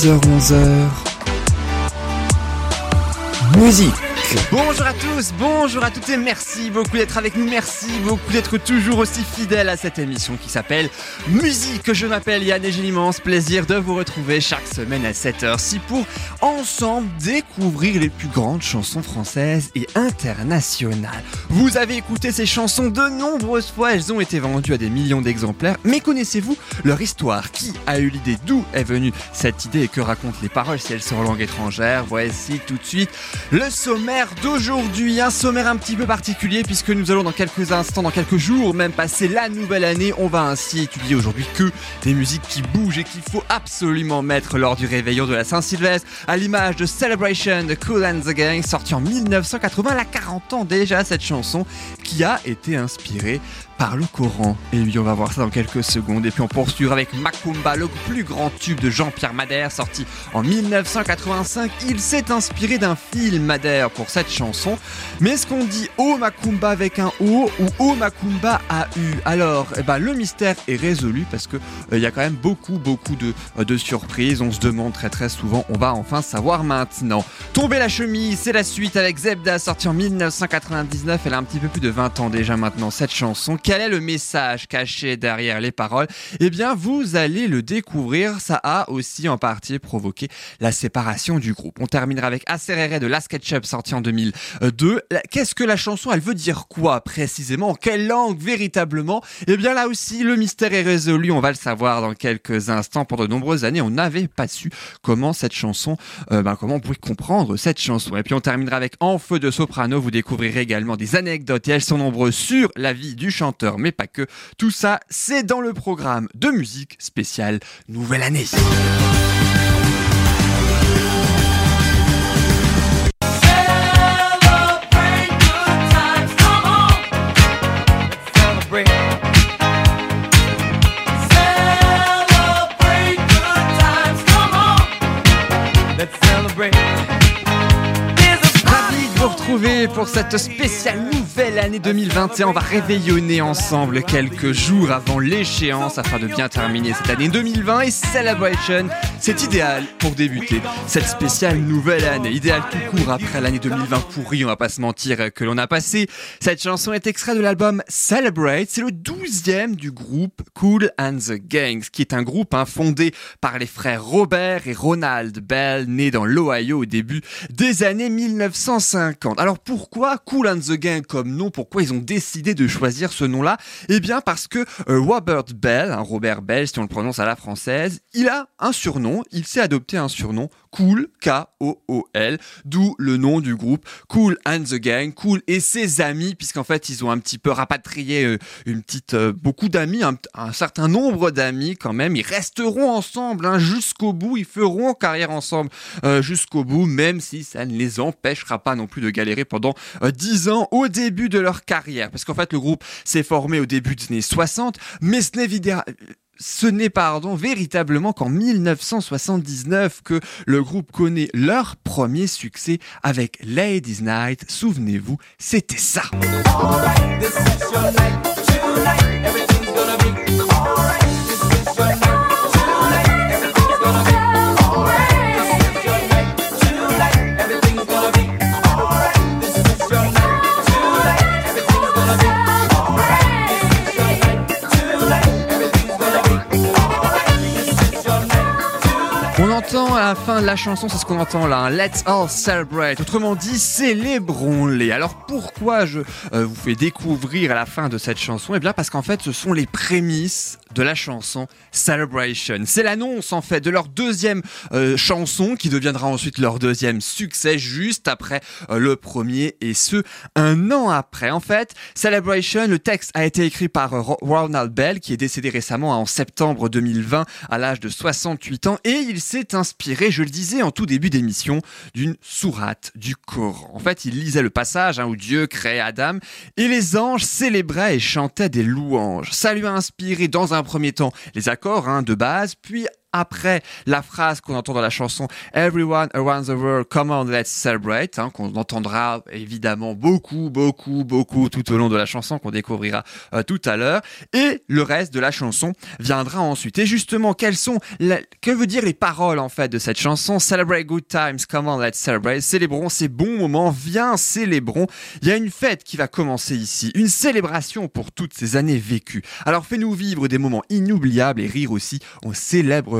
10h-11h Musique Bonjour à tous, bonjour à toutes et merci beaucoup d'être avec nous, merci beaucoup d'être toujours aussi fidèles à cette émission qui s'appelle Musique. Je m'appelle Yann et j'ai l'immense plaisir de vous retrouver chaque semaine à 7h6 pour ensemble découvrir les plus grandes chansons françaises et internationales. Vous avez écouté ces chansons de nombreuses fois, elles ont été vendues à des millions d'exemplaires, mais connaissez-vous leur histoire? Qui a eu l'idée? D'où est venue cette idée? Et que racontent les paroles si elles sont en langue étrangère? Voici tout de suite le d'aujourd'hui. Un sommaire un petit peu particulier puisque nous allons dans quelques instants, dans quelques jours même passer la nouvelle année. On va ainsi étudier aujourd'hui que des musiques qui bougent et qu'il faut absolument mettre lors du réveillon de la Saint-Sylvestre à l'image de Celebration de Cool and the Gang sorti en 1980, la 40 ans déjà cette chanson qui a été inspirée par le Coran. Et oui, on va voir ça dans quelques secondes. Et puis on poursuivra avec Macumba, le plus grand tube de Jean-Pierre Madère, sorti en 1985. Il s'est inspiré d'un film Madère pour cette chanson. Mais est-ce qu'on dit O Macumba avec un O ou O Macumba AU Alors, eh ben, le mystère est résolu parce que euh, y a quand même beaucoup, beaucoup de, euh, de surprises. On se demande très très souvent. On va enfin savoir maintenant. Tomber la chemise, c'est la suite avec Zebda, sorti en 1999. Elle a un petit peu plus de 20 ans déjà maintenant, cette chanson quel est le message caché derrière les paroles? Eh bien, vous allez le découvrir. Ça a aussi en partie provoqué la séparation du groupe. On terminera avec Acerere de Last Ketchup sorti en 2002. Qu'est-ce que la chanson Elle veut dire quoi précisément? En quelle langue véritablement? Eh bien, là aussi, le mystère est résolu. On va le savoir dans quelques instants. Pendant de nombreuses années, on n'avait pas su comment cette chanson, euh, ben, comment on pouvait comprendre cette chanson. Et puis, on terminera avec En feu de soprano. Vous découvrirez également des anecdotes et elles sont nombreuses sur la vie du chanteur mais pas que. Tout ça, c'est dans le programme de musique spéciale Nouvelle Année. vous retrouver pour cette spéciale nouvelle année 2021. On va réveillonner ensemble quelques jours avant l'échéance afin de bien terminer cette année 2020 et Celebration. C'est idéal pour débuter cette spéciale nouvelle année. Idéal tout court après l'année 2020 pourrie, on va pas se mentir, que l'on a passé. Cette chanson est extraite de l'album Celebrate. C'est le douzième du groupe Cool and the Gangs, qui est un groupe hein, fondé par les frères Robert et Ronald Bell, nés dans l'Ohio au début des années 1950. Alors pourquoi Cool and the Gang comme nom Pourquoi ils ont décidé de choisir ce nom-là. Eh bien parce que euh, Robert Bell, hein, Robert Bell si on le prononce à la française, il a un surnom, il s'est adopté un surnom Cool, K-O-O-L, d'où le nom du groupe Cool and the Gang, Cool et ses amis, puisqu'en fait ils ont un petit peu rapatrié euh, une petite, euh, beaucoup d'amis, un, certain nombre d'amis quand même, ils resteront ensemble hein, jusqu'au bout, ils feront carrière ensemble euh, jusqu'au bout, même si ça ne les empêchera pas non plus de galérer pendant 10 ans au début de leur carrière, parce qu'en fait le groupe s'est formé au début des années 60, mais ce n'est ce n'est pardon véritablement qu'en 1979 que le groupe connaît leur premier succès avec Ladies Night. Souvenez-vous, c'était ça. À la fin de la chanson, c'est ce qu'on entend là, hein. Let's all celebrate. Autrement dit, célébrons-les. Alors pourquoi je euh, vous fais découvrir à la fin de cette chanson? Eh bien parce qu'en fait, ce sont les prémices de la chanson Celebration. C'est l'annonce en fait de leur deuxième euh, chanson qui deviendra ensuite leur deuxième succès juste après euh, le premier et ce un an après. En fait, Celebration, le texte a été écrit par Ronald Bell qui est décédé récemment en septembre 2020 à l'âge de 68 ans et il s'est inspiré, je le disais en tout début d'émission, d'une sourate du Coran. En fait, il lisait le passage hein, où Dieu crée Adam et les anges célébraient et chantaient des louanges. Ça lui a inspiré dans un premier temps les accords hein, de base, puis après la phrase qu'on entend dans la chanson Everyone around the world, come on, let's celebrate, hein, qu'on entendra évidemment beaucoup, beaucoup, beaucoup tout au long de la chanson, qu'on découvrira euh, tout à l'heure. Et le reste de la chanson viendra ensuite. Et justement, quelles sont, que veut dire les paroles en fait de cette chanson? Celebrate good times, come on, let's celebrate. Célébrons ces bons moments, viens, célébrons. Il y a une fête qui va commencer ici, une célébration pour toutes ces années vécues. Alors fais-nous vivre des moments inoubliables et rire aussi. On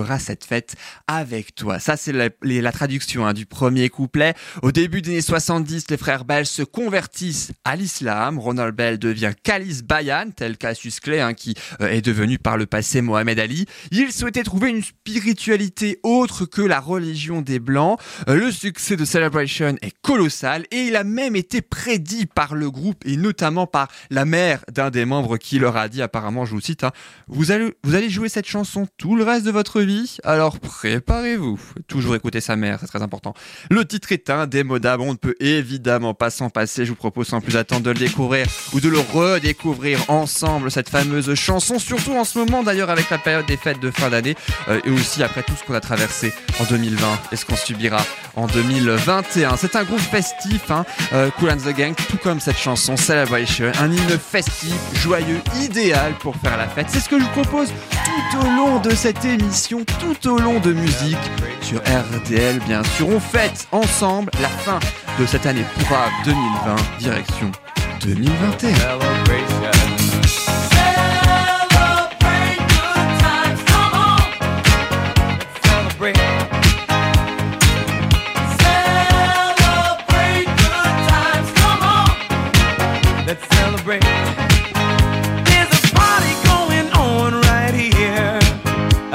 célébrera cette fête avec toi. Ça, c'est la, traduction hein, du premier couplet. Au début des années 70, les frères belges se convertissent à l'islam. Ronald Bell devient Khalis Bayan, tel Cassius Clay, hein, qui euh, est devenu par le passé Mohamed Ali. Il souhaitait trouver une spiritualité autre que la religion des Blancs. Euh, le succès de Celebration est colossal et il a même été prédit par le groupe et notamment par la mère d'un des membres qui leur a dit apparemment, je vous cite, hein, vous allez jouer cette chanson tout le reste de votre vie, alors préparez-vous. Toujours écouter sa mère, c'est très important. Le titre est indémodable, on ne peut évidemment pas s'en passer. Je vous propose sans plus attendre de le découvrir ou de le redécouvrir ensemble, cette fameuse chanson, surtout en ce moment d'ailleurs avec la période des fêtes de fin d'année euh, et aussi après tout ce qu'on a traversé en 2020 et ce qu'on subira en 2021. C'est un groupe festif, hein, euh, Cool and the Gang, tout comme cette chanson Celebration, un hymne festif, joyeux, idéal pour faire la fête. C'est ce que je vous propose tout au long de cette émission, tout au long de musique sur RDL bien sûr. On fête ensemble la fin de cette année pourra 2020, direction 2021.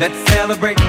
Let's celebrate.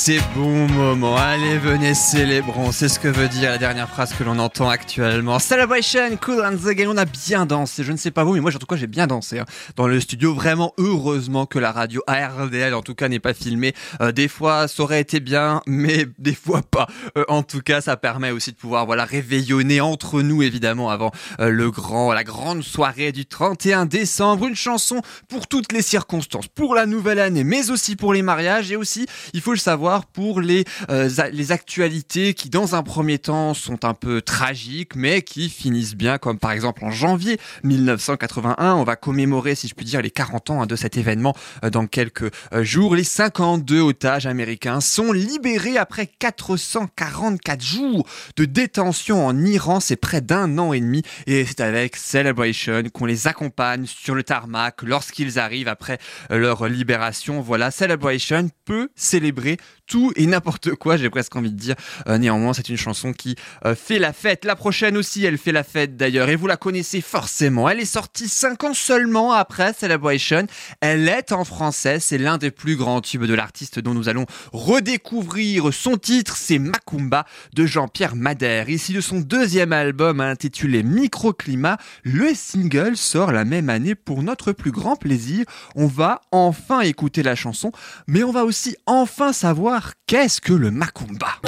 Ces bons moments. Allez, venez, célébrons. C'est ce que veut dire la dernière phrase que l'on entend actuellement. Celebration, cool and the game. On a bien dansé. Je ne sais pas vous, mais moi, en tout cas, j'ai bien dansé hein. dans le studio. Vraiment, heureusement que la radio ARDL, en tout cas, n'est pas filmée. Euh, des fois, ça aurait été bien, mais des fois pas. Euh, en tout cas, ça permet aussi de pouvoir, voilà, réveillonner entre nous, évidemment, avant euh, le grand, la grande soirée du 31 décembre. Une chanson pour toutes les circonstances, pour la nouvelle année, mais aussi pour les mariages et aussi il faut le savoir pour les, les actualités qui, dans un premier temps, sont un peu tragiques, mais qui finissent bien, comme par exemple en janvier 1981. On va commémorer, si je puis dire, les 40 ans hein, de cet événement euh, dans quelques euh, jours. Les 52 otages américains sont libérés après 444 jours de détention en Iran. C'est près d'un an et demi. Et c'est avec Celebration qu'on les accompagne sur le tarmac lorsqu'ils arrivent après leur libération. Voilà, Celebration peut célébrer et n'importe quoi, j'ai presque envie de dire. Euh, néanmoins, c'est une chanson qui euh, fait la fête. La prochaine aussi, elle fait la fête d'ailleurs, et vous la connaissez forcément. Elle est sortie 5 ans seulement après Celebration. Elle est en français, c'est l'un des plus grands tubes de l'artiste dont nous allons redécouvrir son titre, c'est Macumba de Jean-Pierre Madère. Ici de son deuxième album intitulé Microclimat, le single sort la même année pour notre plus grand plaisir. On va enfin écouter la chanson, mais on va aussi enfin savoir qu'est-ce que le Macumba.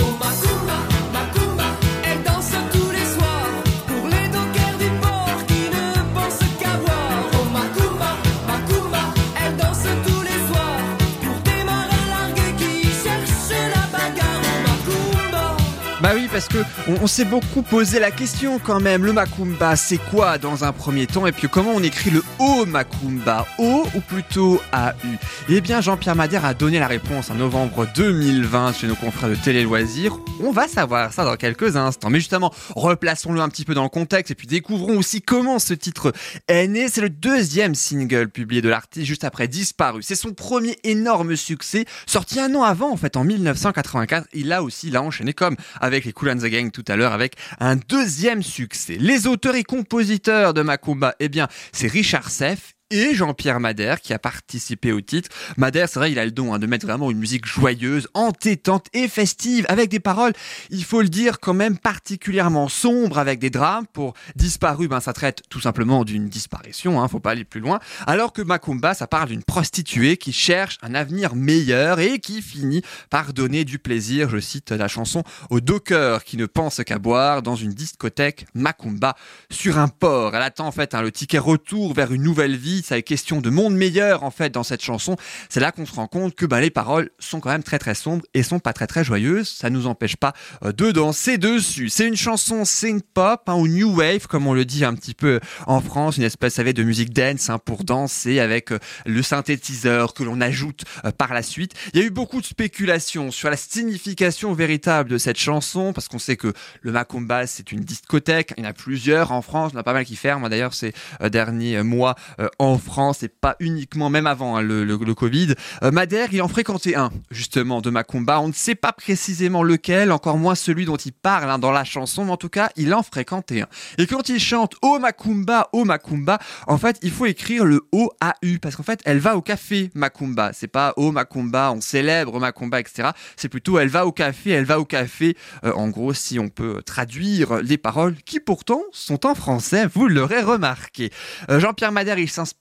Parce que on, s'est beaucoup posé la question quand même. Le Macumba, c'est quoi dans un premier temps? Et puis comment on écrit le O Macumba? O ou plutôt AU Eh bien, Jean-Pierre Madère a donné la réponse en novembre 2020 chez nos confrères de Télé Loisirs. On va savoir ça dans quelques instants. Mais justement, replaçons-le un petit peu dans le contexte et puis découvrons aussi comment ce titre est né. C'est le deuxième single publié de l'artiste juste après Disparu. C'est son premier énorme succès, sorti un an avant en fait, en 1984. Il a aussi l'a enchaîné comme avec les Cool and the Gang tout à l'heure avec un deuxième succès. Les auteurs et compositeurs de Macumba, eh bien, c'est Richard Seff et Jean-Pierre Madère qui a participé au titre. Madère, c'est vrai, il a le don hein, de mettre vraiment une musique joyeuse, entêtante et festive, avec des paroles, il faut le dire, quand même particulièrement sombres, avec des drames. Pour Disparu, ben, ça traite tout simplement d'une disparition, hein, faut pas aller plus loin. Alors que Macumba, ça parle d'une prostituée qui cherche un avenir meilleur et qui finit par donner du plaisir, je cite la chanson, aux dockers qui ne pensent qu'à boire dans une discothèque Macumba sur un port. Elle attend en fait hein, le ticket retour vers une nouvelle vie ça est question de monde meilleur en fait dans cette chanson. C'est là qu'on se rend compte que bah, les paroles sont quand même très très sombres et sont pas très très joyeuses. Ça nous empêche pas euh, de danser dessus. C'est une chanson synth pop hein, ou new wave comme on le dit un petit peu en France, une espèce savez, de musique dance hein, pour danser avec euh, le synthétiseur que l'on ajoute euh, par la suite. Il y a eu beaucoup de spéculations sur la signification véritable de cette chanson parce qu'on sait que le Macumba c'est une discothèque. Il y en a plusieurs en France, il y en a pas mal qui ferment. D'ailleurs ces derniers mois en France et pas uniquement, même avant hein, le, Covid. Euh, Madère, il en fréquentait un, justement, de Macumba. On ne sait pas précisément lequel, encore moins celui dont il parle hein, dans la chanson, mais en tout cas, il en fréquentait un. Et quand il chante Oh Macumba, Oh Macumba, en fait, il faut écrire le O-A-U, parce qu'en fait, elle va au café Macumba. C'est pas Oh Macumba, on célèbre Macumba, etc. C'est plutôt elle va au café, elle va au café. Euh, en gros, si on peut traduire les paroles, qui pourtant sont en français, vous l'aurez remarqué. Euh, Jean-Pierre Madère, il s'inspire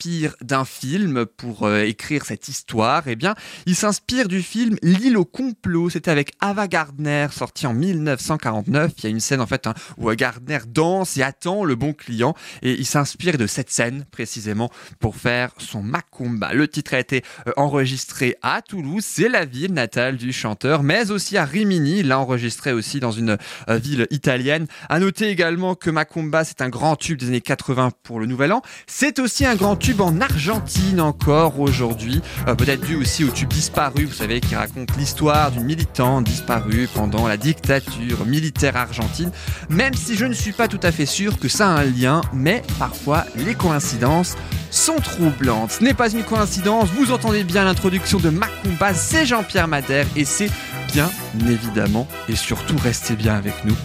d'un film pour euh, écrire cette histoire, eh bien, il s'inspire du film L'île au complot. C'était avec Ava Gardner, sorti en 1949. Il y a une scène en fait hein, où Gardner danse et attend le bon client, et il s'inspire de cette scène précisément pour faire son Macumba. Le titre a été euh, enregistré à Toulouse, c'est la ville natale du chanteur, mais aussi à Rimini. Il l'a enregistré aussi dans une euh, ville italienne. À noter également que Macumba, c'est un grand tube des années 80 pour le Nouvel An. C'est aussi un grand tube en Argentine encore aujourd'hui, euh, peut-être dû aussi au tube disparu, vous savez, qui raconte l'histoire d'une militante disparue pendant la dictature militaire argentine, même si je ne suis pas tout à fait sûr que ça a un lien, mais parfois les coïncidences sont troublantes. Ce n'est pas une coïncidence, vous entendez bien l'introduction de Macumba, c'est Jean-Pierre Madère et c'est bien évidemment, et surtout restez bien avec nous,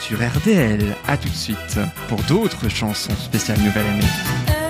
sur RDL. A tout de suite pour d'autres chansons spéciales Nouvelle Année.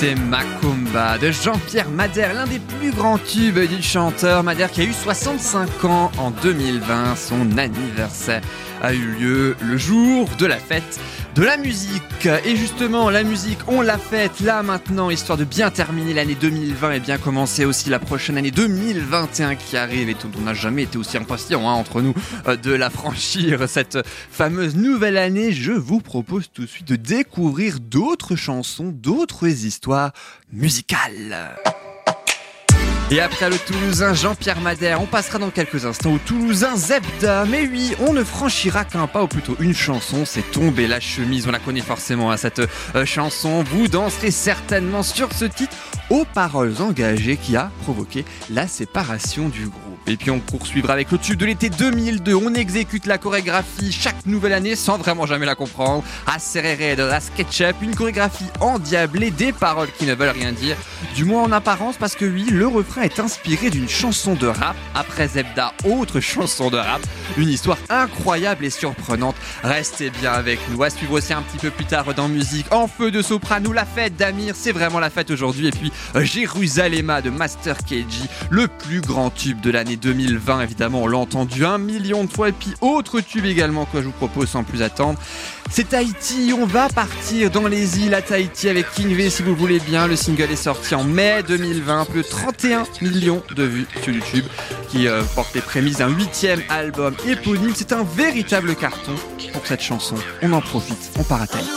C'était Macumba de Jean-Pierre Madère, l'un des plus grands tubes du chanteur Madère qui a eu 65 ans en 2020. Son anniversaire a eu lieu le jour de la fête de la musique. Et justement, la musique, on l'a faite là maintenant, histoire de bien terminer l'année 2020 et bien commencer aussi la prochaine année 2021 qui arrive. Et on n'a jamais été aussi impatient hein, entre nous euh, de la franchir, cette fameuse nouvelle année. Je vous propose tout de suite de découvrir d'autres chansons, d'autres histoires musicales. Et après le Toulousain Jean-Pierre Madère, on passera dans quelques instants au Toulousain Zebda. Mais oui, on ne franchira qu'un pas, ou plutôt une chanson, c'est Tomber la chemise. On la connaît forcément, à cette euh, chanson. Vous danserez certainement sur ce titre aux paroles engagées qui a provoqué la séparation du groupe. Et puis on poursuivra avec le tube de l'été 2002. On exécute la chorégraphie chaque nouvelle année sans vraiment jamais la comprendre. À Serrere de la SketchUp, une chorégraphie endiablée, des paroles qui ne veulent rien dire. Du moins en apparence parce que oui, le refrain est inspiré d'une chanson de rap. Après Zebda, autre chanson de rap. Une histoire incroyable et surprenante. Restez bien avec nous. À suivre aussi un petit peu plus tard dans musique. En feu de soprano, la fête d'Amir. C'est vraiment la fête aujourd'hui. Et puis euh, Jérusalem de Master KG, le plus grand tube de l'année 2020. Évidemment, on l'a entendu un million de fois. Et puis autre tube également que je vous propose sans plus attendre. C'est Tahiti, on va partir dans les îles à Tahiti avec King V si vous le voulez bien. Le single est sorti en mai 2020, plus de 31 millions de vues sur YouTube, qui euh, porte les prémices d'un huitième album éponyme. C'est un véritable carton pour cette chanson. On en profite, on part à Tahiti.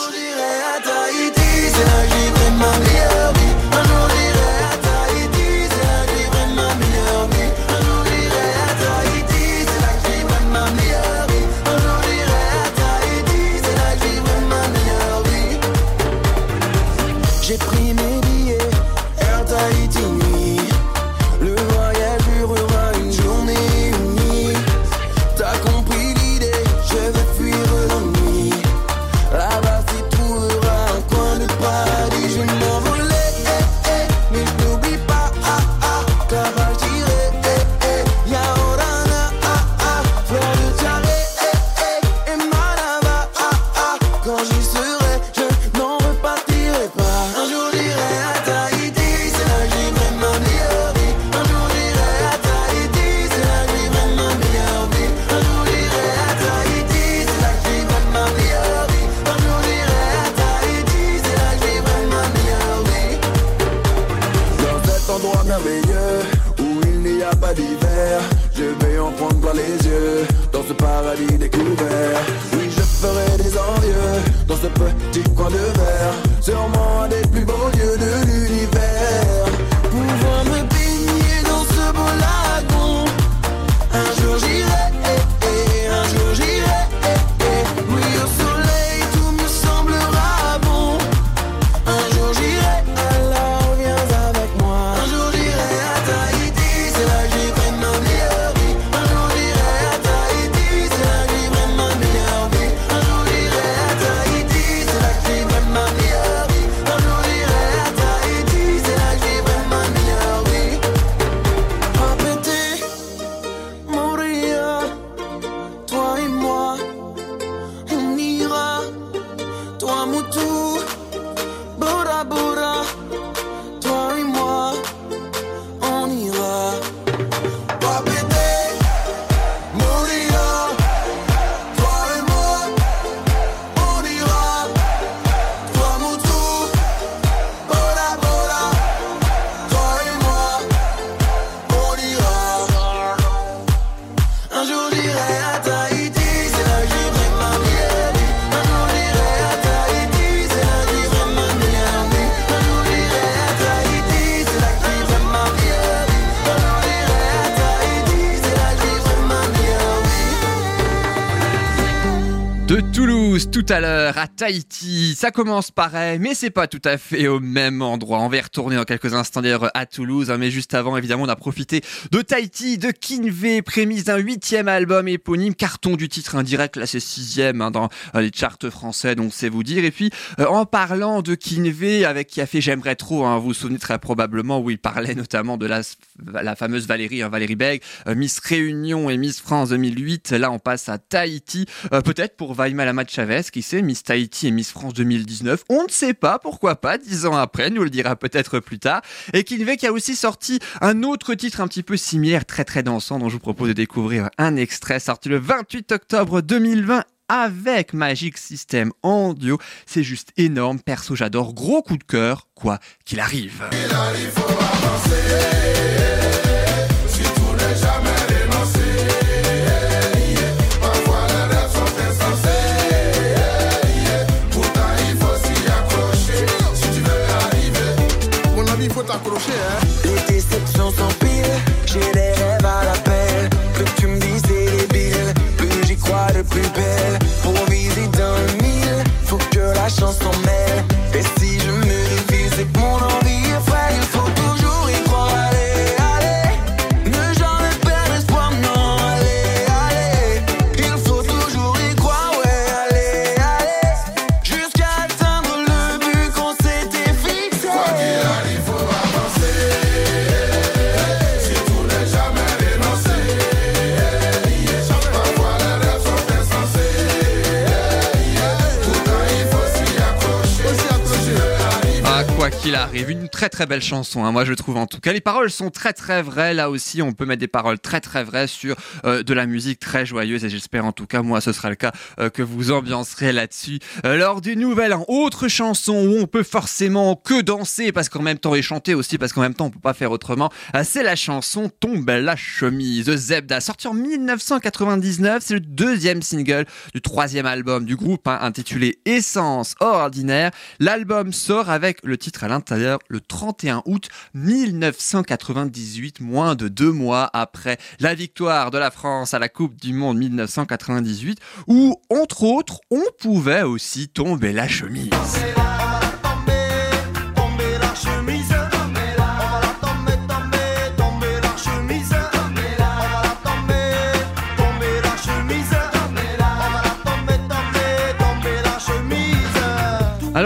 Tout à l'heure à Tahiti, ça commence pareil, mais c'est pas tout à fait au même endroit. On va y retourner dans quelques instants d'ailleurs à Toulouse, hein, mais juste avant, évidemment, on a profité de Tahiti, de Kinvey, prémisse d'un huitième album éponyme, carton du titre indirect, là c'est sixième hein, dans euh, les charts français, donc c'est vous dire. Et puis, euh, en parlant de Kinvey, avec qui a fait J'aimerais trop, hein, vous vous souvenez très probablement où il parlait notamment de la, la fameuse Valérie, hein, Valérie Beg, euh, Miss Réunion et Miss France 2008. Là, on passe à Tahiti, euh, peut-être pour Vaima Lamat Chavez, qui sait, Miss Tahiti et Miss France 2019. On ne sait pas, pourquoi pas, dix ans après, nous le dira peut-être plus tard. Et Kinvey a aussi sorti un autre titre un petit peu similaire, très très dansant, dont je vous propose de découvrir un extrait sorti le 28 octobre 2020 avec Magic System en duo. C'est juste énorme. Perso, j'adore. Gros coup de cœur, quoi qu'il arrive. T'accrocher, hein. Les qu'il arrive, une très très belle chanson, hein, moi je trouve en tout cas. Les paroles sont très très vraies, là aussi on peut mettre des paroles très très vraies sur euh, de la musique très joyeuse et j'espère en tout cas, moi ce sera le cas, euh, que vous ambiancerez là-dessus euh, lors du nouvel an. Autre chanson où on peut forcément que danser parce qu'en même temps et chanter aussi parce qu'en même temps on peut pas faire autrement, euh, c'est la chanson Tombe la chemise de Zebda, sorti en 1999, c'est le deuxième single du troisième album du groupe hein, intitulé Essence ordinaire. L'album sort avec le titre à l'intérieur le 31 août 1998, moins de deux mois après la victoire de la France à la Coupe du Monde 1998, où, entre autres, on pouvait aussi tomber la chemise.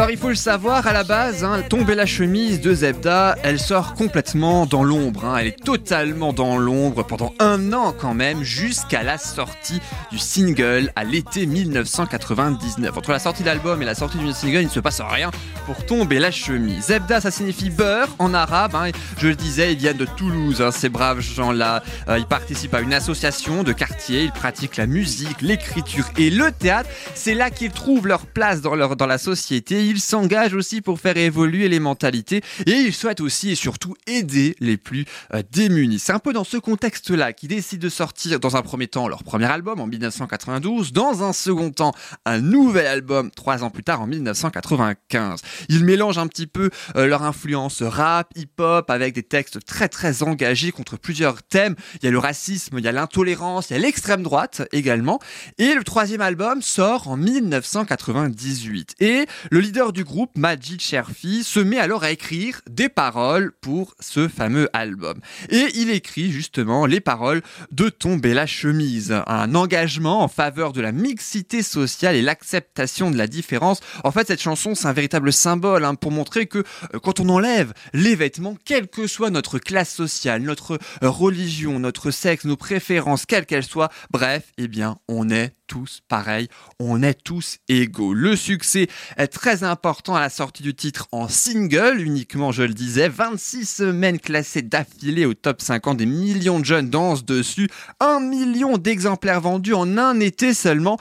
Alors il faut le savoir, à la base, hein, Tomber la chemise de Zebda, elle sort complètement dans l'ombre. hein. Elle est totalement dans l'ombre pendant un an quand même, jusqu'à la sortie du single à l'été 1999. Entre la sortie de l'album et la sortie du single, il ne se passe rien pour Tomber la chemise. Zebda, ça signifie beurre en arabe. hein, je le disais, ils viennent de Toulouse, ces braves gens-là. Euh, ils participent à une association de quartier, ils pratiquent la musique, l'écriture et le théâtre. C'est là qu'ils trouvent leur place dans, la société. S'engagent aussi pour faire évoluer les mentalités et ils souhaitent aussi et surtout aider les plus euh, démunis. C'est un peu dans ce contexte-là qu'ils décident de sortir dans un premier temps leur premier album en 1992, dans un second temps un nouvel album trois ans plus tard en 1995. Ils mélangent un petit peu euh, leur influence rap, hip-hop avec des textes très très engagés contre plusieurs thèmes. Il y a le racisme, il y a l'intolérance, il y a l'extrême droite également. Et le troisième album sort en 1998. Et le leader du groupe, Majid Sherfi, se met alors à écrire des paroles pour ce fameux album. Et il écrit justement les paroles de Tomber la chemise, un engagement en faveur de la mixité sociale et l'acceptation de la différence. En fait, cette chanson, c'est un véritable symbole hein, pour montrer que euh, quand on enlève les vêtements, quelle que soit notre classe sociale, notre religion, notre sexe, nos préférences, quelles qu'elles soient, bref, eh bien, on est tous pareils, on est tous égaux. Le succès est très important à la sortie du titre en single, uniquement, je le disais, 26 semaines classées d'affilée au top 50, des millions de jeunes dansent dessus, un million d'exemplaires vendus en un été seulement.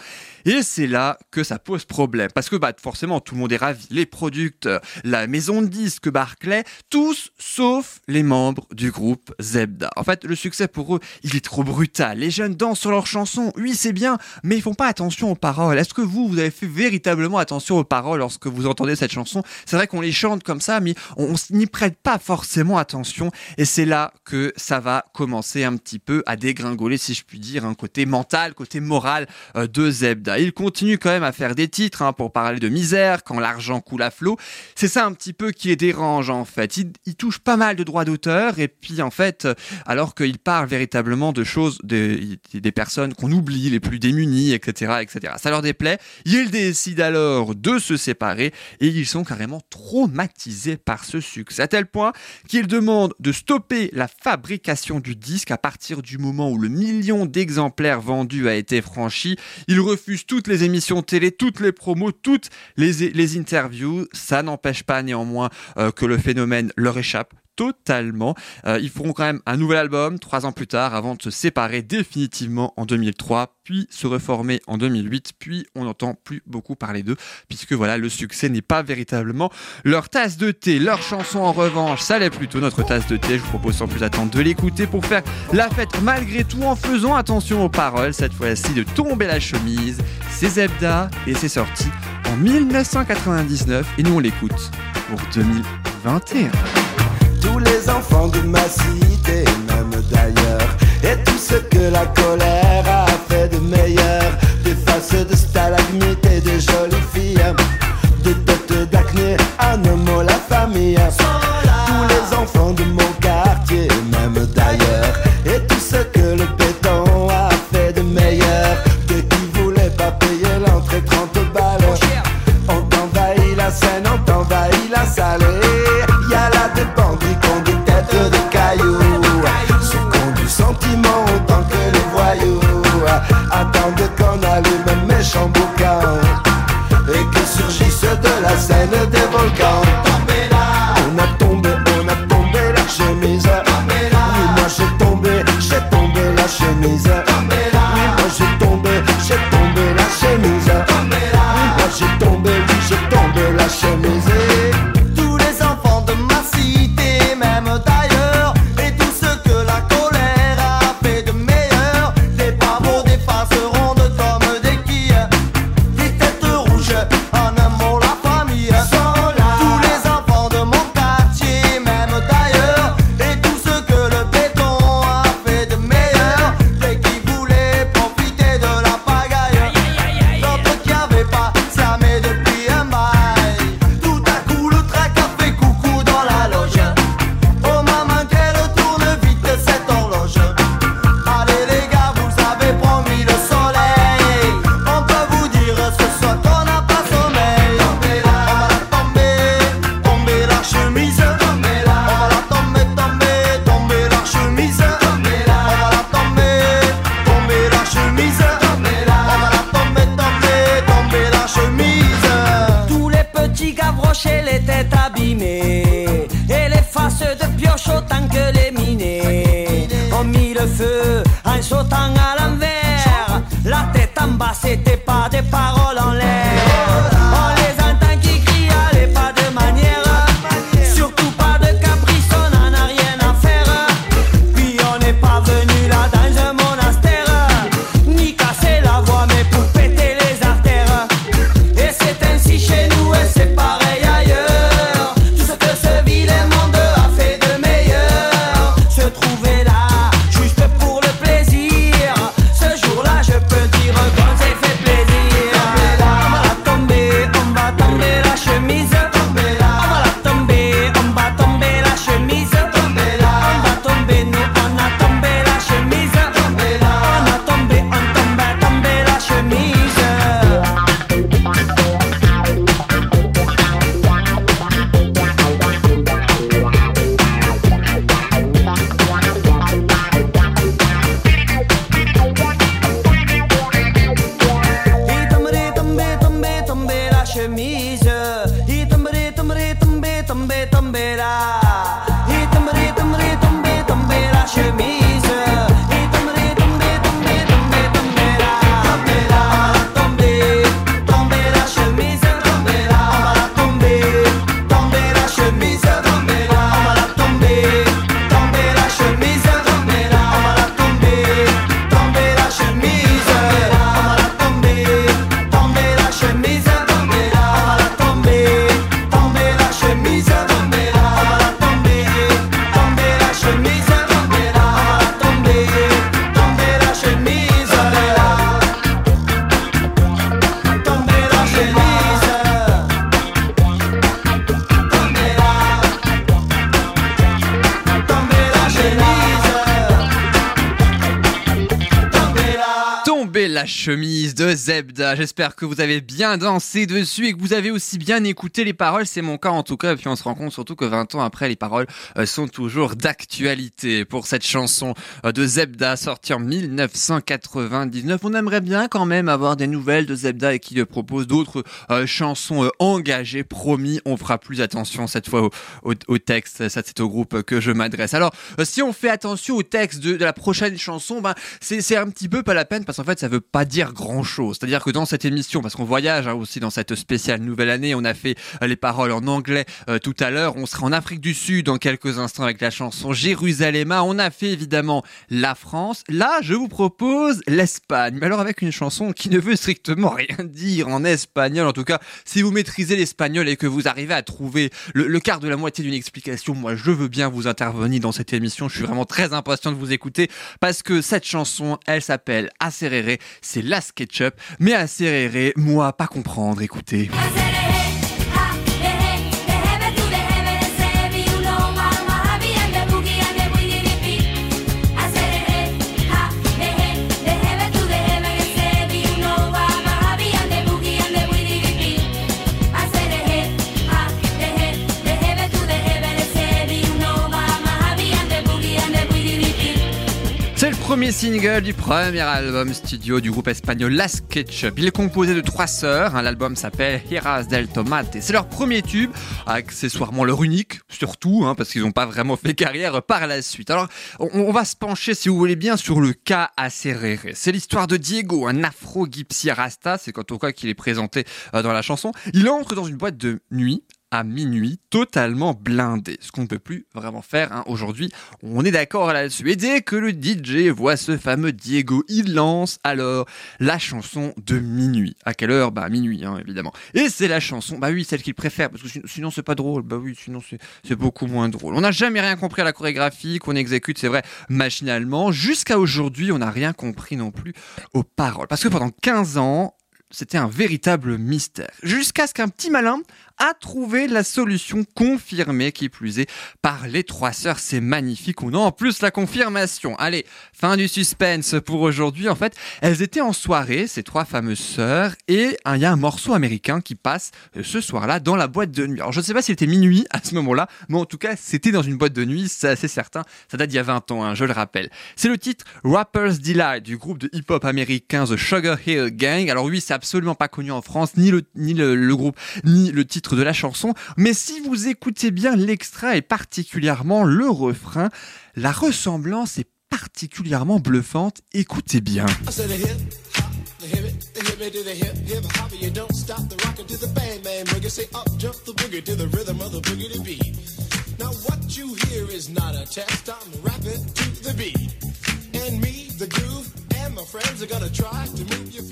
Et c'est là que ça pose problème. Parce que bah, forcément, tout le monde est ravi. Les producteurs, la maison de disques Barclay, tous sauf les membres du groupe Zebda. En fait, le succès pour eux, il est trop brutal. Les jeunes dansent sur leurs chansons. Oui, c'est bien, mais ils font pas attention aux paroles. Est-ce que vous, vous avez fait véritablement attention aux paroles lorsque vous entendez cette chanson? C'est vrai qu'on les chante comme ça, mais on, n'y prête pas forcément attention. Et c'est là que ça va commencer un petit peu à dégringoler, si je puis dire, un côté mental, côté moral euh, de Zebda. Voilà, il continue quand même à faire des titres hein, pour parler de misère quand l'argent coule à flot. C'est ça un petit peu qui les dérange en fait. Il, il touche pas mal de droits d'auteur et puis en fait, euh, alors qu'il parle véritablement de choses, de- des personnes qu'on oublie, les plus démunies, etc., etc. Ça leur déplaît. Ils décident alors de se séparer et ils sont carrément traumatisés par ce succès à tel point qu'ils demandent de stopper la fabrication du disque à partir du moment où le million d'exemplaires vendus a été franchi. Ils refusent toutes les émissions télé, toutes les promos, toutes les, interviews. Ça n'empêche pas néanmoins euh, que le phénomène leur échappe totalement. Euh, ils feront quand même un nouvel album trois ans plus tard avant de se séparer définitivement en 2003, puis se reformer en 2008, puis on n'entend plus beaucoup parler d'eux puisque voilà, le succès n'est pas véritablement leur tasse de thé. Leur chanson en revanche, ça l'est plutôt notre tasse de thé. Je vous propose sans plus attendre de l'écouter pour faire la fête malgré tout en faisant attention aux paroles, cette fois-ci de tomber la chemise. C'est Zebda et c'est sorti en 1999 et nous on l'écoute pour 2021. Tous les enfants de ma cité, même d'ailleurs, et tout ce que la colère a fait de meilleur, des faces de stalagmites et de jolies filles, des têtes d'acné, un homme, la famille, tous les enfants de mon quartier, même d'ailleurs, la J'espère que vous avez bien dansé dessus et que vous avez aussi bien écouté les paroles. C'est mon cas en tout cas. Et puis on se rend compte surtout que 20 ans après, les paroles euh, sont toujours d'actualité pour cette chanson euh, de Zebda sortie en 1999. On aimerait bien quand même avoir des nouvelles de Zebda et qui propose d'autres euh, chansons euh, engagées. Promis, on fera plus attention cette fois au, texte. Ça, c'est au groupe que je m'adresse. Alors, euh, si on fait attention au texte de, de la prochaine chanson, ben, c'est un petit peu pas la peine parce qu'en fait, ça veut pas dire grand chose. C'est-à-dire que dans cette émission, parce qu'on voyage hein, aussi dans cette spéciale nouvelle année, on a fait euh, les paroles en anglais euh, tout à l'heure. On sera en Afrique du Sud dans quelques instants avec la chanson Jérusalem. On a fait évidemment la France. Là, je vous propose l'Espagne. Mais alors avec une chanson qui ne veut strictement rien dire en espagnol. En tout cas, si vous maîtrisez l'espagnol et que vous arrivez à trouver le, le quart de la moitié d'une explication, moi, je veux bien vous intervenir dans cette émission. Je suis vraiment très impatient de vous écouter parce que cette chanson, elle s'appelle Acerere. C'est la SketchUp. Mais Acerere, moi, pas comprendre. Écoutez. Premier single du premier album studio du groupe espagnol Las Ketchup. Il est composé de trois sœurs. hein. L'album s'appelle Hieras del Tomate. C'est leur premier tube, accessoirement leur unique, surtout, hein, parce qu'ils n'ont pas vraiment fait carrière par la suite. Alors, on, on va se pencher, si vous voulez bien, sur le cas Acerere. C'est l'histoire de Diego, un afro-gypsy rasta. C'est quand au cas qu'il est présenté euh, dans la chanson. Il entre dans une boîte de nuit à minuit, totalement blindé. Ce qu'on ne peut plus vraiment faire hein. aujourd'hui. On est d'accord là-dessus. Et dès que le DJ voit ce fameux Diego, il lance alors la chanson de minuit. À quelle heure? Bah minuit, hein, évidemment. Et c'est la chanson, bah oui, celle qu'il préfère, parce que sinon, c'est pas drôle. Bah oui, sinon c'est beaucoup moins drôle. On n'a jamais rien compris à la chorégraphie qu'on exécute, c'est vrai, machinalement. Jusqu'à aujourd'hui, on n'a rien compris non plus aux paroles. Parce que pendant 15 ans, c'était un véritable mystère. Jusqu'à ce qu'un petit malin a trouvé la solution confirmée, qui plus est, par les trois sœurs. C'est magnifique. On a en plus la confirmation. Allez, fin du suspense pour aujourd'hui. En fait, elles étaient en soirée, ces trois fameuses sœurs, et il y a un morceau américain qui passe euh, ce soir-là dans la boîte de nuit. Alors, je ne sais pas s'il était minuit à ce moment-là, mais en tout cas, c'était dans une boîte de nuit, c'est assez certain. Ça date d'il y a 20 ans, hein, je le rappelle. C'est le titre Rapper's Delight du groupe de hip-hop américain The Sugar Hill Gang. Alors oui, c'est absolument pas connu en France, ni le, ni le groupe, ni le titre de la chanson. Mais si vous écoutez bien l'extrait et particulièrement le refrain, la ressemblance est particulièrement bluffante. Écoutez bien. Now what you hear is not a test. I'm rapping to the beat, and me, the groove,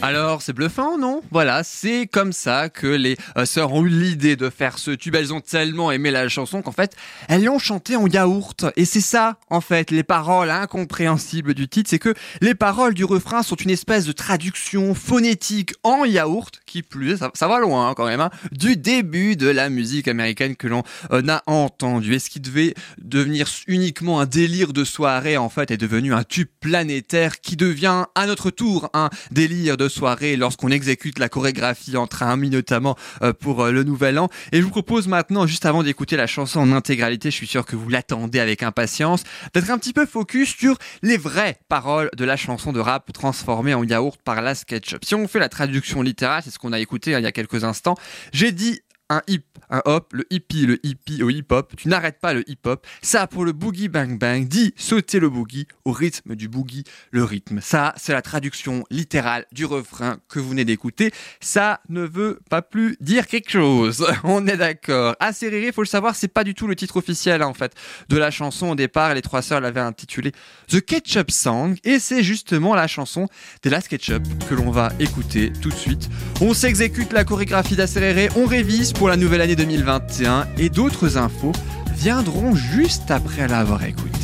Alors, c'est bluffant, non? Voilà, c'est comme ça que les euh, sœurs ont eu l'idée de faire ce tube. Elles ont tellement aimé la chanson qu'en fait, elles l'ont chanté en yaourt. Et c'est ça, en fait, les paroles incompréhensibles du titre, c'est que les paroles du refrain sont une espèce de traduction phonétique en yaourt, qui plus ça, ça va loin hein, quand même, hein, du début de la musique américaine que l'on euh, a entendu. Et ce qui devait devenir uniquement un délire de soirée, en fait, est devenu un tube planétaire qui devient à notre tour un délire de soirée lorsqu'on exécute la chorégraphie en train, notamment euh, pour euh, le nouvel an. Et je vous propose maintenant, juste avant d'écouter la chanson en intégralité, je suis sûr que vous l'attendez avec impatience, d'être un petit peu focus sur les vraies paroles de la chanson de rap transformée en yaourt par la SketchUp. Si on fait la traduction littérale, c'est ce qu'on a écouté hein, il y a quelques instants, j'ai dit un hip, un hop, le hippie, le hippie au hip-hop, tu n'arrêtes pas le hip-hop. Ça, pour le boogie bang bang, dit sauter le boogie au rythme du boogie, le rythme. Ça, c'est la traduction littérale du refrain que vous venez d'écouter. Ça ne veut pas plus dire quelque chose. On est d'accord. Assez rire, faut le savoir, c'est pas du tout le titre officiel, hein, en fait, de la chanson au départ. Les trois sœurs l'avaient intitulé The Ketchup Song, et c'est justement la chanson de la Ketchup que l'on va écouter tout de suite. On s'exécute la chorégraphie d'Acerere, on révise pour la nouvelle année 2021 et d'autres infos viendront juste après l'avoir écouté.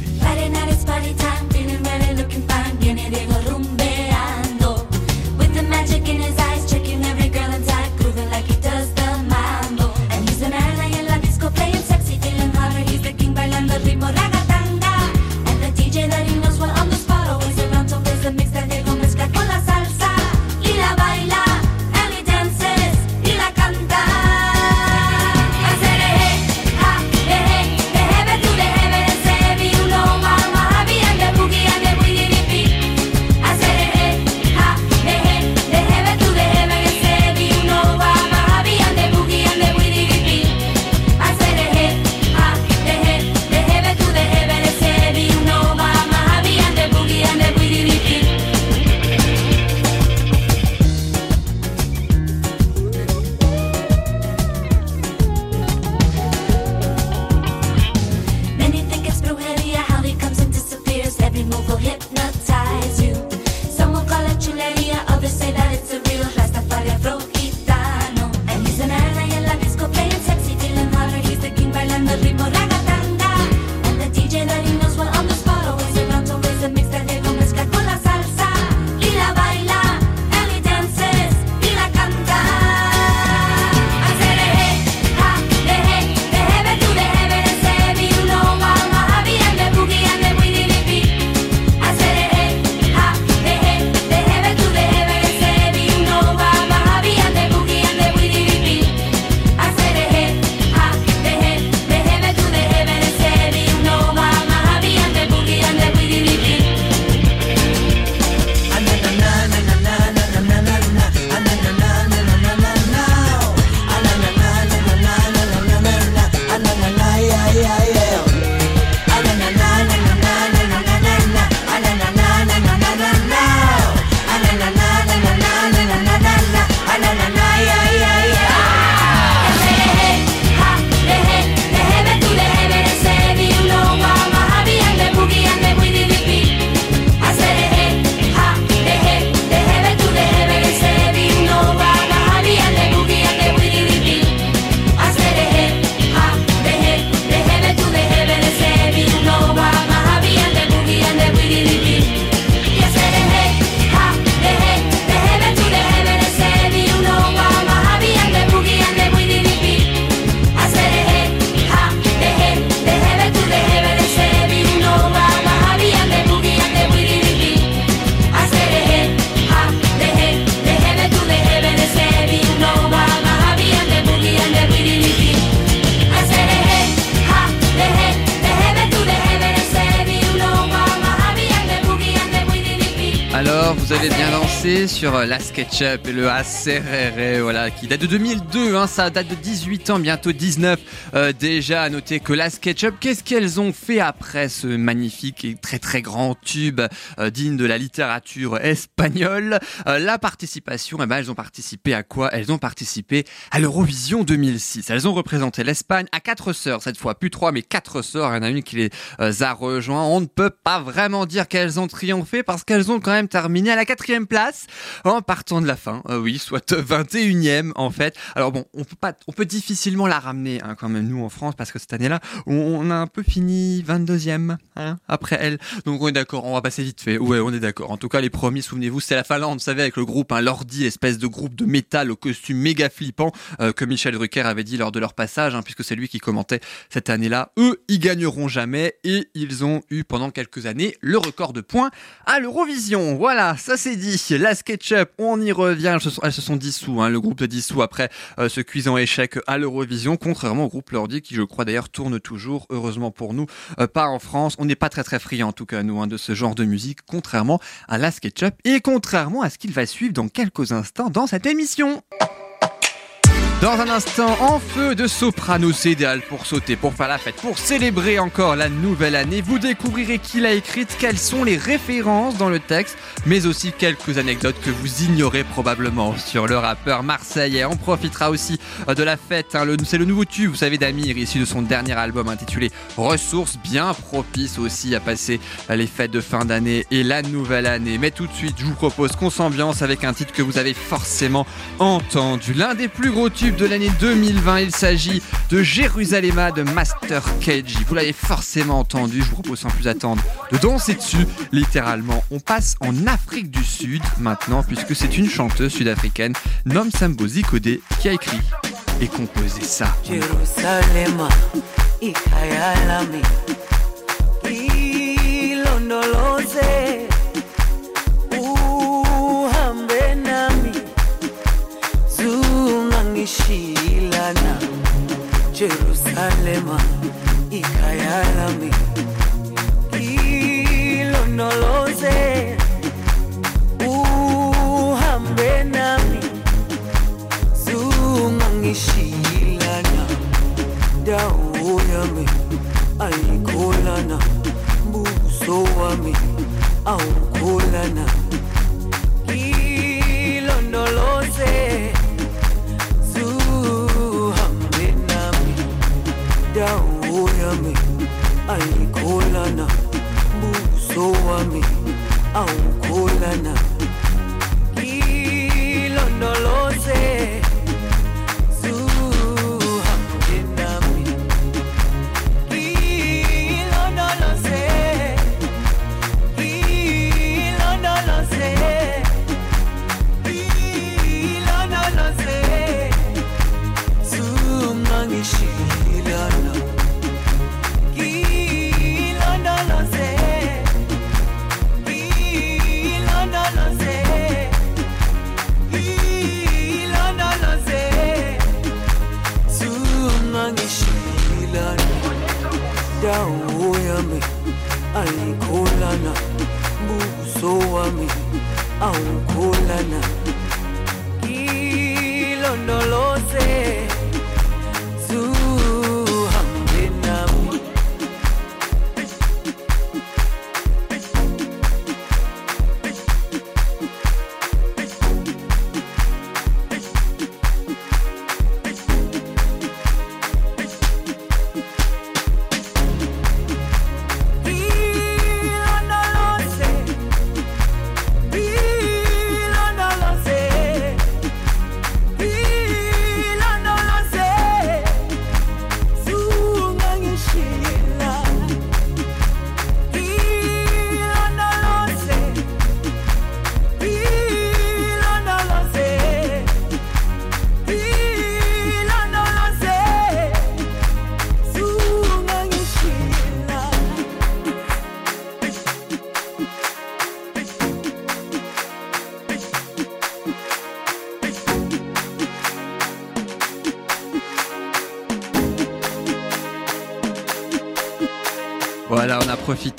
Sur euh, la SketchUp et le ACRR, voilà, qui date de 2002, hein, ça date de 18 ans, bientôt 19 euh, déjà. À noter que la SketchUp, qu'est-ce qu'elles ont fait après ce magnifique et très très grand tube euh, digne de la littérature espagnole? Euh, La participation, eh ben, elles ont participé à quoi? Elles ont participé à l'Eurovision 2006. Elles ont représenté l'Espagne à quatre sœurs cette fois, plus trois mais quatre sœurs. Il y en a une qui les euh, a rejoints. On ne peut pas vraiment dire qu'elles ont triomphé parce qu'elles ont quand même terminé à la quatrième place en partant de la fin. Oui, soit 21e en fait. Alors bon, on peut pas, on peut difficilement la ramener hein, quand même nous en France parce que cette année-là, on, a un peu fini 22e hein, après elle. Donc on est d'accord, on va passer vite fait. Ouais, on est d'accord. En tout cas, les premiers, souvenez-vous, c'est la Finlande, vous savez, avec le groupe hein, Lordi, espèce de groupe de métal au costume méga flippant euh, que Michel Drucker avait dit lors de leur passage, hein, puisque c'est lui qui commentait cette année-là. Eux, ils gagneront jamais et ils ont eu pendant quelques années le record de points à l'Eurovision. Voilà, ça c'est dit. La SketchUp, on y revient. Elles se sont, dissous, le groupe de dissous après euh, ce cuisant échec à l'Eurovision, contrairement au groupe Lordi qui, je crois d'ailleurs, tourne toujours, heureusement pour nous, euh, pas en France. On n'est pas très très friand en tout cas, nous, hein, de ce genre de musique, contrairement à la SketchUp et contrairement à ce qu'il va suivre dans quelques instants dans cette émission. Dans un instant, en feu de soprano, idéal pour sauter, pour faire la fête, pour célébrer encore la nouvelle année. Vous découvrirez qui l'a écrite, quelles sont les références dans le texte, mais aussi quelques anecdotes que vous ignorez probablement sur le rappeur marseillais. On profitera aussi de la fête. hein. C'est le nouveau tube, vous savez, d'Amir, issu de son dernier album intitulé Ressources, bien propice aussi à passer les fêtes de fin d'année et la nouvelle année. Mais tout de suite, je vous propose qu'on s'ambiance avec un titre que vous avez forcément entendu. L'un des plus gros tubes de l'année 2020, il s'agit de Jérusalem de Master KG. Vous l'avez forcément entendu, je vous propose sans plus attendre de danser dessus. Littéralement, on passe en Afrique du Sud maintenant, puisque c'est une chanteuse sud-africaine, Nom Sambozi Kodé, qui a écrit et composé ça.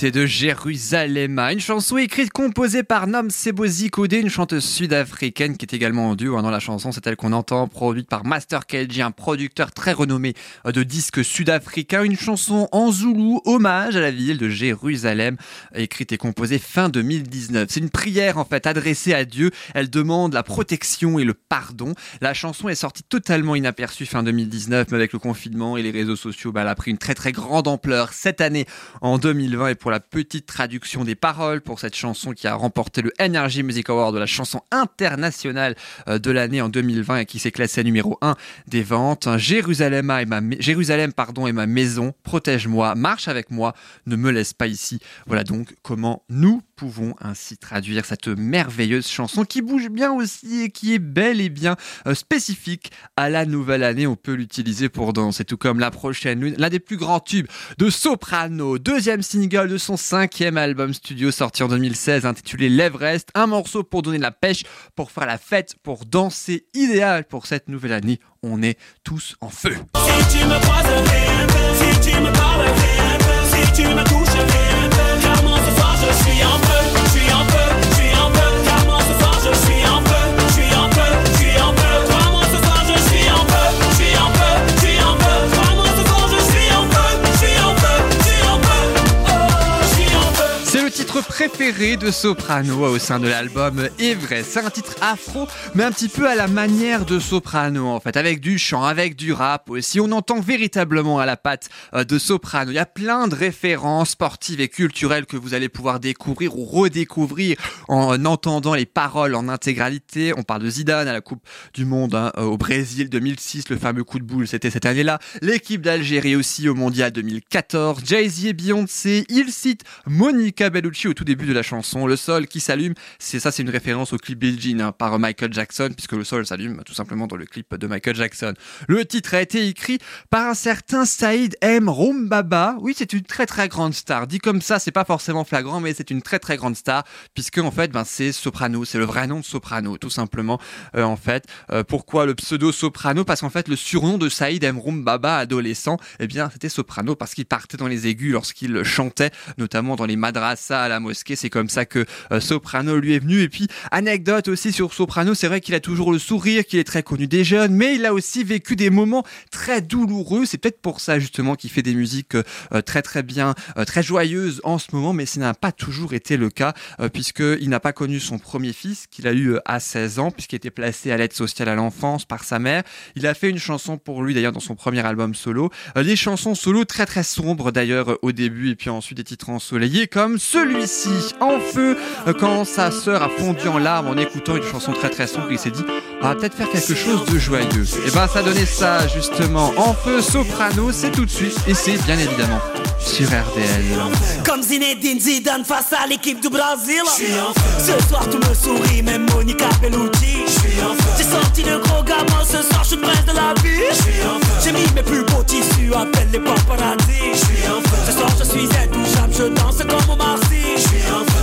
Profité de Jérusalem, une chanson écrite, composée par Nom Sebozi Kodé, une chanteuse sud-africaine qui est également en duo hein, dans la chanson, c'est elle qu'on entend, produite par Master KLG, un producteur très renommé euh, de disques sud-africains, une chanson en zoulou, hommage à la ville de Jérusalem, écrite et composée fin 2019. C'est une prière en fait adressée à Dieu, elle demande la protection et le pardon. La chanson est sortie totalement inaperçue fin 2019, mais avec le confinement et les réseaux sociaux, bah, elle a pris une très très grande ampleur cette année en 2020 et pour la petite traduction des paroles pour cette chanson qui a remporté le Energy Music Award de la chanson internationale euh, de l'année en 2020 et qui s'est classée numéro 1 des ventes. Jérusalem, est ma, Jérusalem pardon, est ma maison, protège-moi, marche avec moi, ne me laisse pas ici. Voilà donc comment nous pouvons ainsi traduire cette merveilleuse chanson qui bouge bien aussi et qui est bel et bien euh, spécifique à la nouvelle année. On peut l'utiliser pour danser, tout comme la prochaine, l'un des plus grands tubes de soprano, deuxième single de son cinquième album studio sorti en 2016 intitulé L'Everest, un morceau pour donner la pêche, pour faire la fête, pour danser, idéal pour cette nouvelle année. On est tous en feu. Préféré de Soprano au sein de l'album Everest. C'est un titre afro, mais un petit peu à la manière de Soprano en fait, avec du chant, avec du rap aussi. On entend véritablement à la patte euh, de Soprano. Il y a plein de références sportives et culturelles que vous allez pouvoir découvrir ou redécouvrir en entendant les paroles en intégralité. On parle de Zidane à la Coupe du Monde hein, au Brésil 2006, le fameux coup de boule, c'était cette année-là. L'équipe d'Algérie aussi au Mondial 2014. Jay-Z et Beyoncé, il cite Monica Bellucci au tout début de la chanson. Le sol qui s'allume, c'est ça, c'est une référence au clip Bill Jean hein, par Michael Jackson, puisque le sol s'allume tout simplement dans le clip de Michael Jackson. Le titre a été écrit par un certain Saïd M. Roumbaba. Oui, c'est une très très grande star. Dit comme ça, c'est pas forcément flagrant, mais c'est une très très grande star, puisque en fait, ben, c'est Soprano, c'est le vrai nom de Soprano, tout simplement. Euh, en fait, Euh, pourquoi le pseudo Soprano? Parce qu'en fait, le surnom de Saïd M. Roumbaba, adolescent, eh bien, c'était Soprano parce qu'il partait dans les aigus lorsqu'il chantait, notamment dans les madrasas à la mosquée. C'est comme ça que euh, Soprano lui est venu. Et puis, anecdote aussi sur Soprano, c'est vrai qu'il a toujours le sourire, qu'il est très connu des jeunes, mais il a aussi vécu des moments très douloureux. C'est peut-être pour ça justement qu'il fait des musiques euh, très très bien, euh, très joyeuses en ce moment, mais ce n'a pas toujours été le cas, puisqu'il n'a pas connu son premier fils, qu'il a eu à 16 ans, puisqu'il était placé à l'aide sociale à l'enfance par sa mère. Il a fait une chanson pour lui d'ailleurs dans son premier album solo. Des chansons solo très très sombres d'ailleurs au début, et puis ensuite des titres ensoleillés comme celui-ci, En feu, euh, quand sa sœur a fondu en larmes en écoutant une chanson très très sombre, il s'est dit on va peut-être faire quelque chose de joyeux. Et ben ça donnait ça justement. En feu soprano, c'est tout de suite et c'est bien évidemment sur RDL. Comme Zinedine Zidane face à l'équipe du Brésil. Ce soir tout me sourit, même Monica Bellucci. J'ai sorti le gros gamin, ce soir je suis prince de la vie. J'ai mis mes plus beaux tissus, appelle les paparazzi. Ce soir je suis intouchable, je danse comme au Marcy.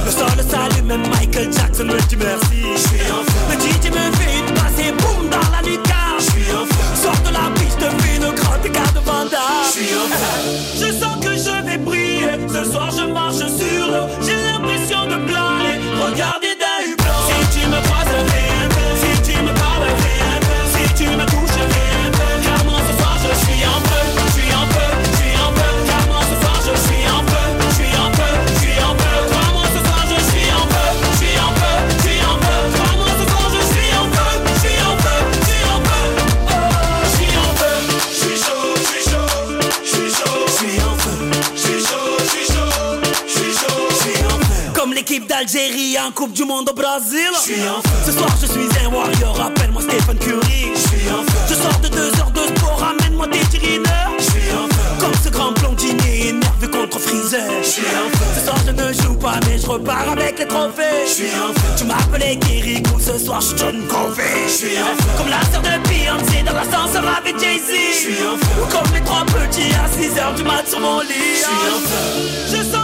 Le sol s'allume, même Michael Jackson me dit merci. Le DJ me fait une passe et boum dans la lucarne. D'Algérie en Coupe du Monde au Brésil. Ce soir je suis un warrior, appelle-moi Stephen Curry. Je sors de deux heures de sport, ramène-moi des feu. Comme ce grand blondinier énervé contre Freezer. Ce soir je ne joue pas, mais je repars avec les trophées. Tu m'appelais Kirikou, ce soir je John Covey. Comme la sœur de Beyoncé dans l'ascenseur avec Jay-Z. Ou comme les trois petits à 6 heures du mat sur mon lit. Je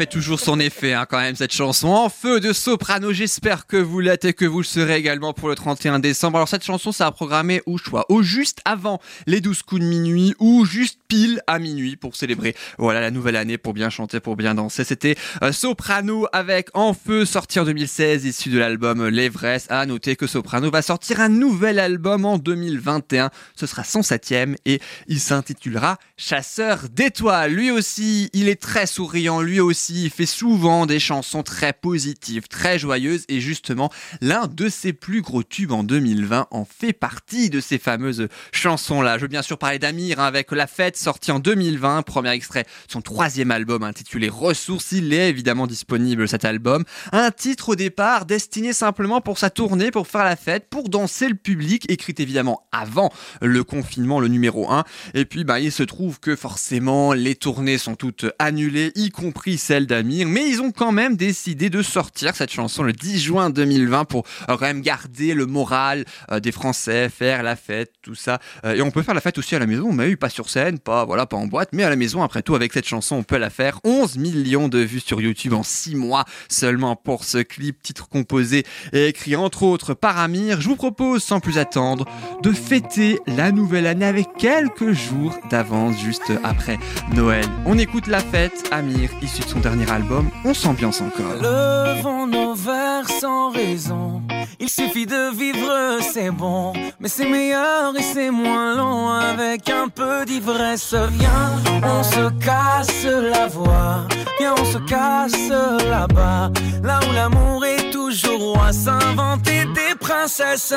fait toujours son effet, hein, quand même, cette chanson. En feu de soprano, j'espère que vous l'êtes et que vous le serez également pour le 31 décembre. Alors, cette chanson, ça a programmé au choix, au juste avant les 12 coups de minuit ou juste pile à minuit pour célébrer, voilà, la nouvelle année, pour bien chanter, pour bien danser. C'était euh, Soprano avec En feu, sorti en 2016, issu de l'album L'Everest. À noter que Soprano va sortir un nouvel album en 2021. Ce sera son septième et il s'intitulera Chasseur d'étoiles. Lui aussi, il est très souriant. Lui aussi, fait souvent des chansons très positives, très joyeuses. Et justement, l'un de ses plus gros tubes en 2020 en fait partie de ces fameuses chansons-là. Je veux bien sûr parler d'Amir hein, avec La Fête, sorti en 2020. Premier extrait, son troisième album intitulé Ressources. Il est évidemment disponible cet album. Un titre au départ destiné simplement pour sa tournée, pour faire la fête, pour danser le public, écrit évidemment avant le confinement, le numéro 1. Et puis, bah, il se trouve que forcément, les tournées sont toutes annulées, y compris celle d'Amir. Mais ils ont quand même décidé de sortir cette chanson le 10 juin 2020 pour euh, quand même garder le moral euh, des Français, faire la fête, tout ça. Euh, et on peut faire la fête aussi à la maison, mais oui, pas sur scène, pas, voilà, pas en boîte, mais à la maison. Après tout, avec cette chanson, on peut la faire. 11 millions de vues sur YouTube en 6 mois seulement pour ce clip, titre composé et écrit entre autres par Amir. Je vous propose, sans plus attendre, de fêter la nouvelle année avec quelques jours d'avance, juste après Noël. On écoute la fête, Amir, issu de son dernier album, on s'ambiance encore. Levons nos verres sans raison. Il suffit de vivre, c'est bon. Mais c'est meilleur et c'est moins long avec un peu d'ivresse. Viens, on se casse la voix. Viens, on se casse là-bas. Là où l'amour est toujours roi. S'inventer des princesses.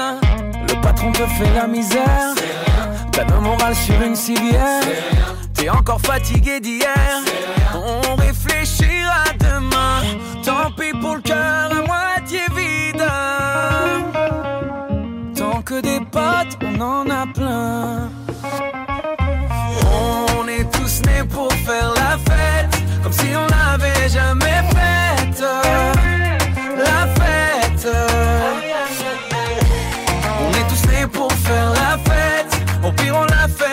Le patron te fait la misère. T'as le moral sur une civière. T'es encore fatigué d'hier. Pis pour le cœur à moitié vide. Tant que des potes, on en a plein. On est tous nés pour faire la fête. Comme si on l'avait jamais faite. La fête. On est tous nés pour faire la fête. Au pire, on l'a fait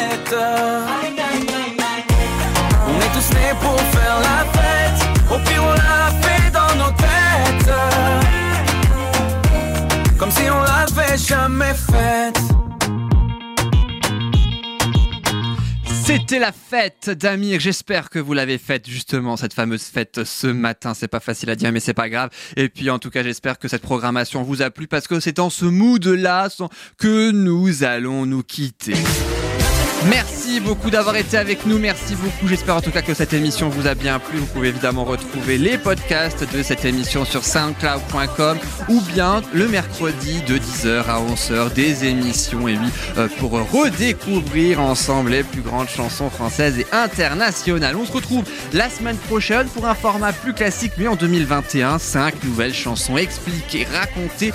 On est tous nés pour faire la fête. Au pire, on l'a fait dans nos têtes. Comme si on l'avait jamais faite. C'était la fête d'Amir. J'espère que vous l'avez faite justement cette fameuse fête ce matin. C'est pas facile à dire, mais c'est pas grave. Et puis en tout cas, j'espère que cette programmation vous a plu parce que c'est en ce mood-là que nous allons nous quitter. Merci beaucoup d'avoir été avec nous. Merci beaucoup. J'espère en tout cas que cette émission vous a bien plu. Vous pouvez évidemment retrouver les podcasts de cette émission sur soundcloud.com ou bien le mercredi de 10h à 11h des émissions. Et oui, euh, pour redécouvrir ensemble les plus grandes chansons françaises et internationales. On se retrouve la semaine prochaine pour un format plus classique, mais en 2021. 5 nouvelles chansons expliquées, racontées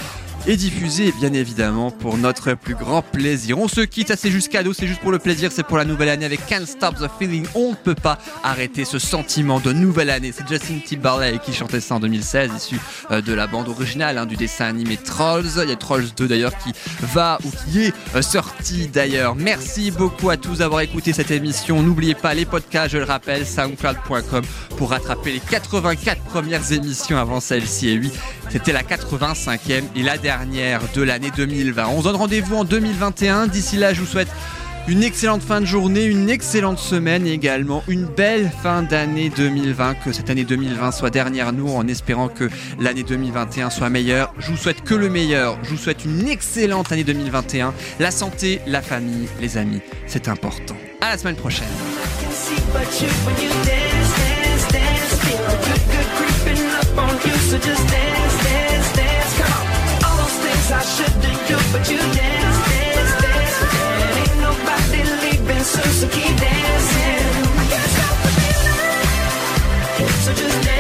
et diffusé bien évidemment pour notre plus grand plaisir. On se quitte C'est juste cadeau, c'est juste pour le plaisir, c'est pour la nouvelle année avec Can't Stop the Feeling. On ne peut pas arrêter ce sentiment de nouvelle année. C'est Justin Timberlake qui chantait ça en 2016, issu euh, de la bande originale hein, du dessin animé Trolls. Il y a Trolls 2 d'ailleurs qui va ou qui est euh, sorti d'ailleurs. Merci beaucoup à tous d'avoir écouté cette émission. N'oubliez pas les podcasts, je le rappelle, soundcloud.com pour rattraper les 84 premières émissions avant celle-ci. Et oui, c'était la 85e et la dernière de l'année 2020. On se donne rendez-vous en 2021. D'ici là, je vous souhaite une excellente fin de journée, une excellente semaine et également une belle fin d'année 2020. Que cette année 2020 soit dernière nous en espérant que l'année 2021 soit meilleure. Je vous souhaite que le meilleur. Je vous souhaite une excellente année 2021. La santé, la famille, les amis, c'est important. À la semaine prochaine. I shouldn't do, but you dance, dance, dance. And ain't nobody leaving so keep dancing. I can't stop the feeling. So just dance,